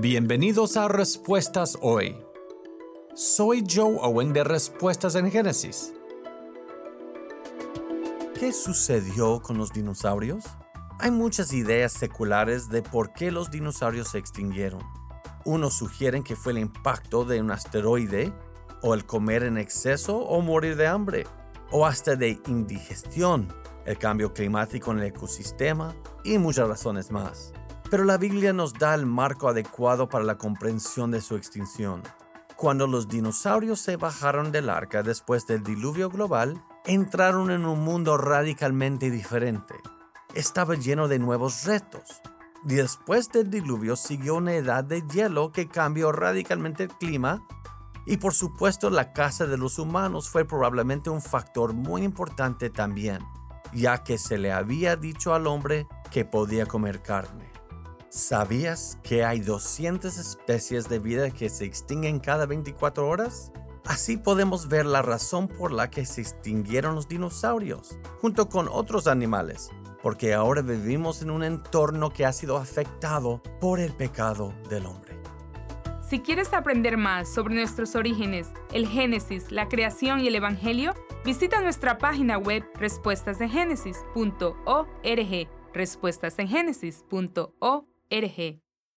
Bienvenidos a Respuestas Hoy. Soy Joe Owen de Respuestas en Génesis. ¿Qué sucedió con los dinosaurios? Hay muchas ideas seculares de por qué los dinosaurios se extinguieron. Unos sugieren que fue el impacto de un asteroide, o el comer en exceso o morir de hambre, o hasta de indigestión, el cambio climático en el ecosistema y muchas razones más. Pero la Biblia nos da el marco adecuado para la comprensión de su extinción. Cuando los dinosaurios se bajaron del arca después del diluvio global, entraron en un mundo radicalmente diferente. Estaba lleno de nuevos retos. Después del diluvio siguió una edad de hielo que cambió radicalmente el clima y por supuesto la casa de los humanos fue probablemente un factor muy importante también, ya que se le había dicho al hombre que podía comer carne. ¿Sabías que hay 200 especies de vida que se extinguen cada 24 horas? Así podemos ver la razón por la que se extinguieron los dinosaurios, junto con otros animales, porque ahora vivimos en un entorno que ha sido afectado por el pecado del hombre. Si quieres aprender más sobre nuestros orígenes, el Génesis, la creación y el Evangelio, visita nuestra página web respuestasengénesis.org, respuestasengenesis.org RG